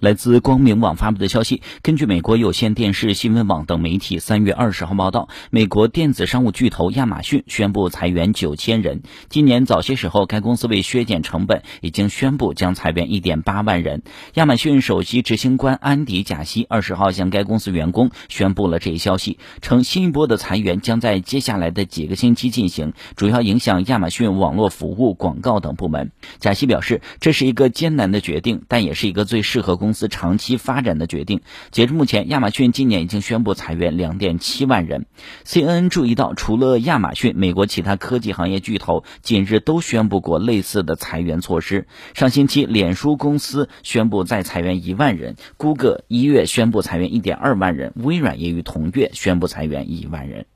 来自光明网发布的消息，根据美国有线电视新闻网等媒体三月二十号报道，美国电子商务巨头亚马逊宣布裁员九千人。今年早些时候，该公司为削减成本，已经宣布将裁员一点八万人。亚马逊首席执行官安迪贾西二十号向该公司员工宣布了这一消息，称新一波的裁员将在接下来的几个星期进行，主要影响亚马逊网络服务、广告等部门。贾西表示，这是一个艰难的决定，但也是一个最适合公。公司长期发展的决定。截至目前，亚马逊今年已经宣布裁员两点七万人。CNN 注意到，除了亚马逊，美国其他科技行业巨头近日都宣布过类似的裁员措施。上星期，脸书公司宣布再裁员一万人，谷歌一月宣布裁员一点二万人，微软也于同月宣布裁员一万人。